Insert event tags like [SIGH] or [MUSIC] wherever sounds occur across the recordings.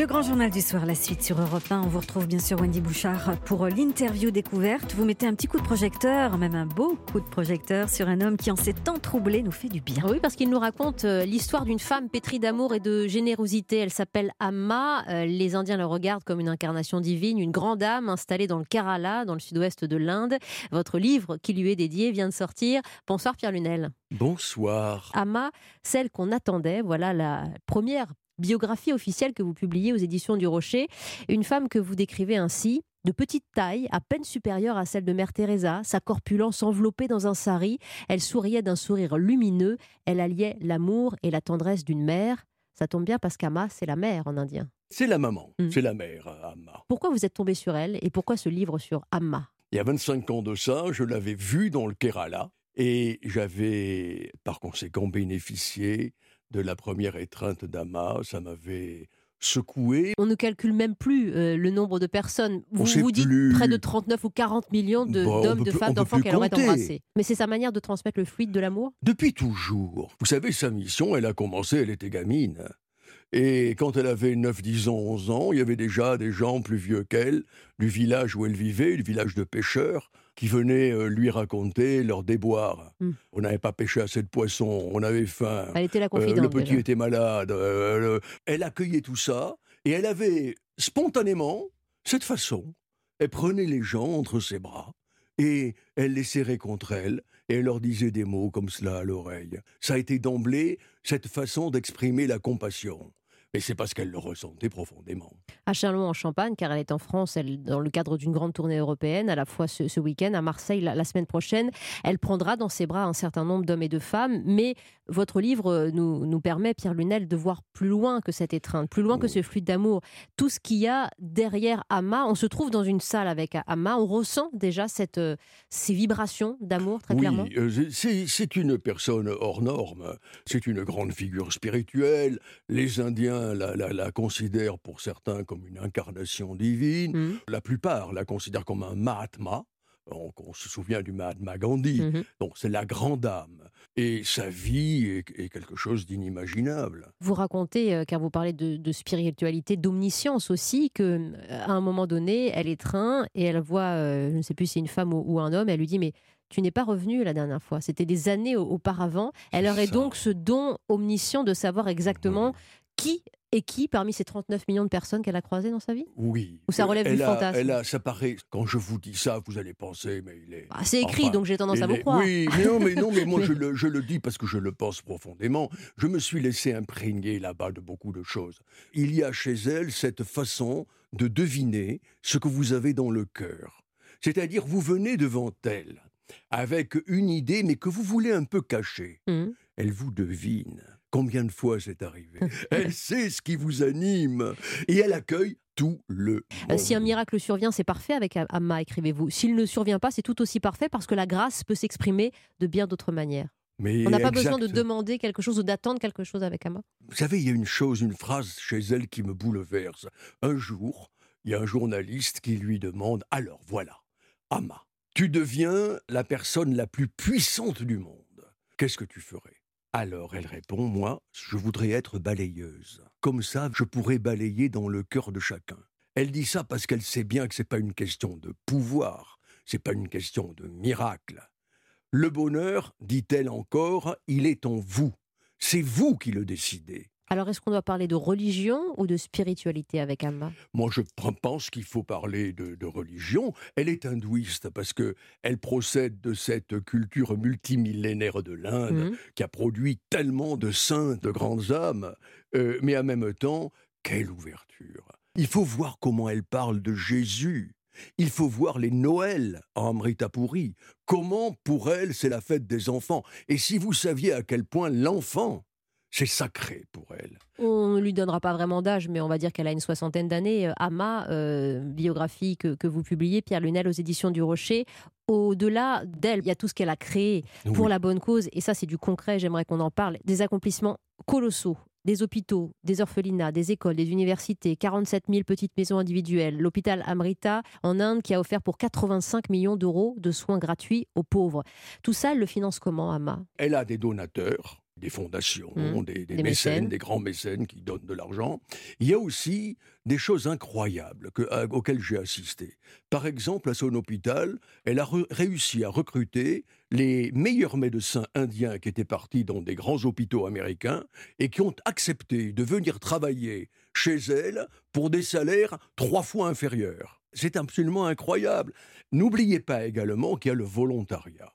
Le grand journal du soir, la suite sur Europe 1. On vous retrouve bien sûr Wendy Bouchard pour l'interview découverte. Vous mettez un petit coup de projecteur, même un beau coup de projecteur sur un homme qui en s'est tant troublé nous fait du bien. Oui, parce qu'il nous raconte euh, l'histoire d'une femme pétrie d'amour et de générosité. Elle s'appelle Amma. Euh, les Indiens la regardent comme une incarnation divine, une grande âme installée dans le Kerala, dans le sud-ouest de l'Inde. Votre livre qui lui est dédié vient de sortir. Bonsoir Pierre Lunel. Bonsoir. Amma, celle qu'on attendait, voilà la première biographie officielle que vous publiez aux éditions du Rocher. Une femme que vous décrivez ainsi. De petite taille, à peine supérieure à celle de Mère Teresa, sa corpulence enveloppée dans un sari, elle souriait d'un sourire lumineux, elle alliait l'amour et la tendresse d'une mère. Ça tombe bien parce qu'Ama, c'est la mère en indien. C'est la maman, mm. c'est la mère, Amma. Pourquoi vous êtes tombé sur elle et pourquoi ce livre sur Amma Il y a 25 ans de ça, je l'avais vue dans le Kerala et j'avais par conséquent bénéficié de la première étreinte d'Ama, ça m'avait secoué. On ne calcule même plus euh, le nombre de personnes. Vous vous dites près de 39 ou 40 millions d'hommes, de, femmes, d'enfants qu'elle aurait embrassés. Mais c'est sa manière de transmettre le fluide de l'amour? Depuis toujours. Vous savez, sa mission, elle a commencé, elle était gamine. Et quand elle avait 9, 10 ans, 11 ans, il y avait déjà des gens plus vieux qu'elle, du village où elle vivait, du village de pêcheurs, qui venaient euh, lui raconter leurs déboires. Hmm. On n'avait pas pêché assez de poissons, on avait faim. Elle était la euh, confidente. le petit était malade. Euh, elle accueillait tout ça et elle avait spontanément cette façon. Elle prenait les gens entre ses bras et elle les serrait contre elle et elle leur disait des mots comme cela à l'oreille. Ça a été d'emblée cette façon d'exprimer la compassion. Mais c'est parce qu'elle le ressentait profondément. À Châlons en Champagne, car elle est en France, elle, dans le cadre d'une grande tournée européenne, à la fois ce, week-end, à Marseille la, semaine prochaine, elle prendra dans ses bras un certain nombre d'hommes et de femmes. Mais votre livre euh, nous, nous permet, Pierre Lunel, de voir plus loin que cette étreinte, plus loin que ce fluide d'amour. Tout ce qu'il y a derrière Amma, on se trouve dans une salle avec Amma, on ressent déjà cette, euh, ces vibrations d'amour très clairement. Oui, euh, c'est une personne hors norme. C'est une grande figure spirituelle. Les Indiens la, considère pour certains comme une incarnation divine, mmh. la plupart la considèrent comme un Mahatma. On se souvient du Mahatma Gandhi. Mmh Donc, c'est la grande âme. Et sa vie est, quelque chose d'inimaginable. Vous racontez, euh, car vous parlez de, spiritualité, d'omniscience aussi, qu'à euh, un moment donné, elle est train et elle voit, euh, je ne sais plus si c'est une femme ou, un homme, elle lui dit Mais tu n'es pas revenu la dernière fois. C'était des années auparavant. Elle aurait donc ce don omniscient de savoir exactement qui et qui parmi ces 39 millions de personnes qu'elle a croisées dans sa vie? Oui. Ou ça relève du fantasme? elle a, Ça paraît, quand je vous dis ça, vous allez penser, mais il est. Bah, c'est écrit, donc j'ai tendance à vous croire. Oui, mais non, mais, non, mais moi [LAUGHS] Je, le, je le dis parce que je le pense profondément. Je me suis laissé imprégner là-bas de beaucoup de choses. Il y a chez elle cette façon de deviner ce que vous avez dans le cœur. C'est-à-dire, vous venez devant elle avec une idée, mais que vous voulez un peu cacher. Mmh. Elle vous devine. Combien de fois c'est arrivé? [LAUGHS] Elle sait ce qui vous anime et elle accueille tout le euh, Si un miracle survient, c'est parfait avec Amma, écrivez-vous. S'il ne survient pas, c'est tout aussi parfait parce que la grâce peut s'exprimer de bien d'autres manières. Mais On n'a pas besoin de demander quelque chose ou d'attendre quelque chose avec Amma. Vous savez, il y a une chose, une phrase chez elle qui me bouleverse. Un jour, il y a un journaliste qui lui demande Alors voilà, Amma, tu deviens la personne la plus puissante du monde. Qu'est-ce que tu ferais? Alors elle répond, moi, je voudrais être balayeuse. Comme ça, je pourrais balayer dans le cœur de chacun. Elle dit ça parce qu'elle sait bien que c'est pas une question de pouvoir, c'est pas une question de miracle. Le bonheur, dit-elle encore, il est en vous. C'est vous qui le décidez. Alors, est-ce qu'on doit parler de religion ou de spiritualité avec Amma Moi, je pense qu'il faut parler de, religion. Elle est hindouiste parce que elle procède de cette culture multimillénaire de l'Inde mmh. qui a produit tellement de saints, de grandes âmes. Euh, mais en même temps, quelle ouverture Il faut voir comment elle parle de Jésus. Il faut voir les Noëls en Amritapuri. Comment, pour elle, c'est la fête des enfants. Et si vous saviez à quel point l'enfant c'est sacré pour elle. On ne lui donnera pas vraiment d'âge, mais on va dire qu'elle a une soixantaine d'années. Euh, Ama, euh, biographie que, vous publiez, Pierre Lunel aux éditions du Rocher. Au-delà d'elle, il y a tout ce qu'elle a créé pour la bonne cause, et ça c'est du concret, j'aimerais qu'on en parle, des accomplissements colossaux des hôpitaux, des orphelinats, des écoles, des universités, 47 000 petites maisons individuelles, l'hôpital Amrita en Inde qui a offert pour 85 millions d'euros de soins gratuits aux pauvres. Tout ça, elle le finance comment, Ama? Elle a des donateurs des fondations, Mmh. des, des Des mécènes, mécènes. des grands mécènes qui donnent de l'argent. Il y a aussi des choses incroyables que- à- auxquelles j'ai assisté. Par exemple, à son hôpital, elle a réussi à recruter les meilleurs médecins indiens qui étaient partis dans des grands hôpitaux américains et qui ont accepté de venir travailler chez elle pour des salaires trois fois inférieurs. C'est absolument incroyable. N'oubliez pas également qu'il y a le volontariat.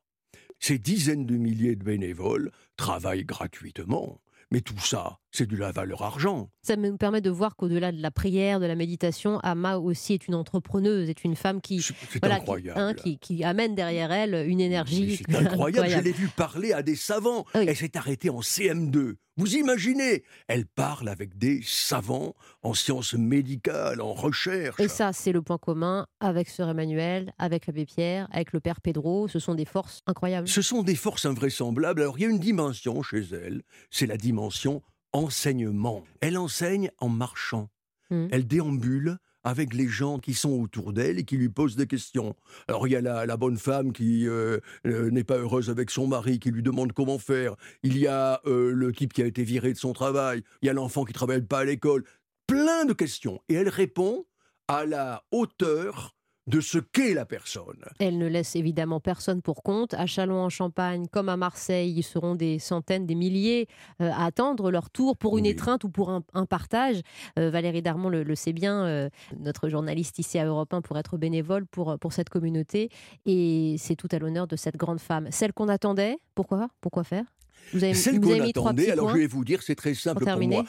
Ces dizaines de milliers de bénévoles travaillent gratuitement. Mais tout ça, c'est de la valeur argent. Ça me permet de voir qu'au-delà de la prière, de la méditation, Ama aussi est une entrepreneuse, est une femme qui, voilà, qui, incroyable. hein, qui- qui amène derrière elle une énergie. C'est [LAUGHS] incroyable. Je l'ai vu parler à des savants. Oui. Elle s'est arrêtée en CM2. Vous imaginez? Elle parle avec des savants en sciences médicales, en recherche. Et ça, c'est le point commun avec Sœur Emmanuel, avec l'abbé Pierre, avec le Père Pedro. Ce sont des forces incroyables. Ce sont des forces invraisemblables. Alors, il y a une dimension chez elle, c'est la dimension enseignement. Elle enseigne en marchant. Mm. Elle déambule avec les gens qui sont autour d'elle et qui lui posent des questions. Alors, il y a la, la bonne femme qui euh, euh, n'est pas heureuse avec son mari, qui lui demande comment faire. Il y a euh, le type qui a été viré de son travail. Il y a l'enfant qui travaille pas à l'école. Plein de questions. Et elle répond à la hauteur de ce qu'est la personne. Elle ne laisse évidemment personne pour compte. À Châlons-en-Champagne, comme à Marseille, ils seront des centaines, des milliers euh, à attendre leur tour pour une Oui. étreinte ou pour un, un partage. Euh, Valérie Darmon le, le sait bien, euh, notre journaliste ici à Europe 1 pour être bénévole pour, pour cette communauté. Et c'est tout à l'honneur de cette grande femme. Celle qu'on attendait, pourquoi? Pourquoi faire? Vous avez, Celle qu'on attendait, alors je vais vous dire, c'est très simple pour, moi.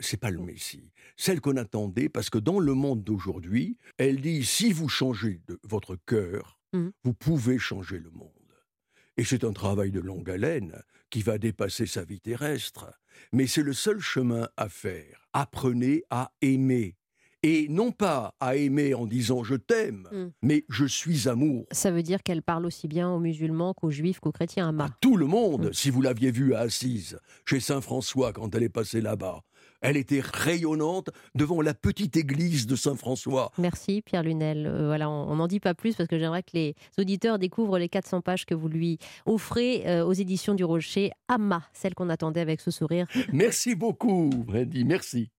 C'est pas le Messie. Celle qu'on attendait, parce que dans le monde d'aujourd'hui, elle dit si vous changez de votre cœur, Mhm. vous pouvez changer le monde. Et c'est un travail de longue haleine qui va dépasser sa vie terrestre. Mais c'est le seul chemin à faire. Apprenez à aimer. Et non pas à aimer en disant je t'aime, Mhm. mais je suis amour. Ça veut dire qu'elle parle aussi bien aux musulmans qu'aux juifs qu'aux chrétiens, à tout le monde. Mm. Si vous l'aviez vue à Assise, chez Saint François, quand elle est passée là-bas, elle était rayonnante devant la petite église de Saint François. Merci Pierre Lunel. Euh, voilà, on n'en dit pas plus parce que j'aimerais que les auditeurs découvrent les 400 pages que vous lui offrez euh, aux éditions du Rocher. Amma, celle qu'on attendait avec ce sourire. Merci beaucoup, Brandy, merci.